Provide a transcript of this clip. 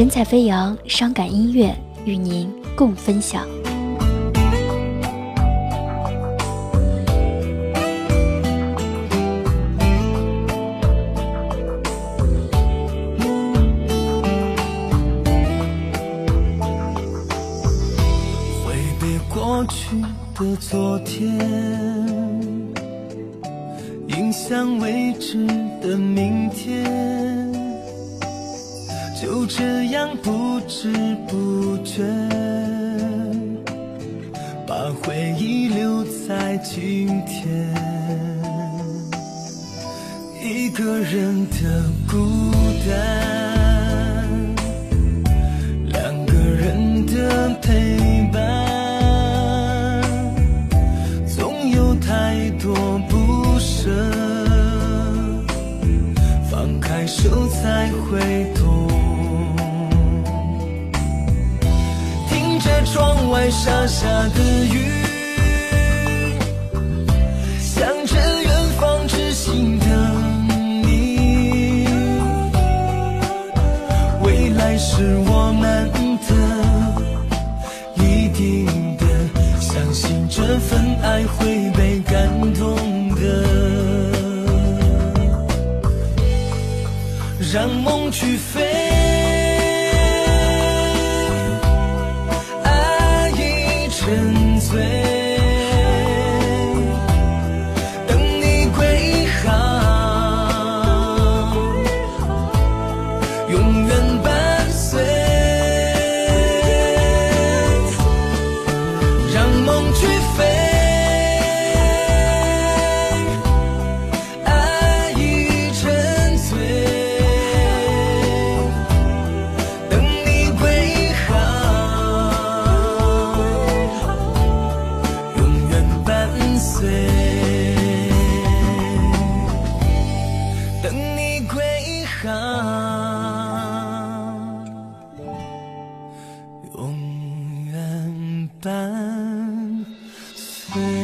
神采飞扬，伤感音乐与您共分享。挥别过去的昨天，影响未知的明天，就这样不知不觉，把回忆留在今天，一个人的孤单，两个人的陪伴，总有太多不舍，放开手才会懂。窗外下下的雨，想着远方痴心的你，未来是我们的，一定的，相信这份爱会被感动的，让梦去飞。伴随。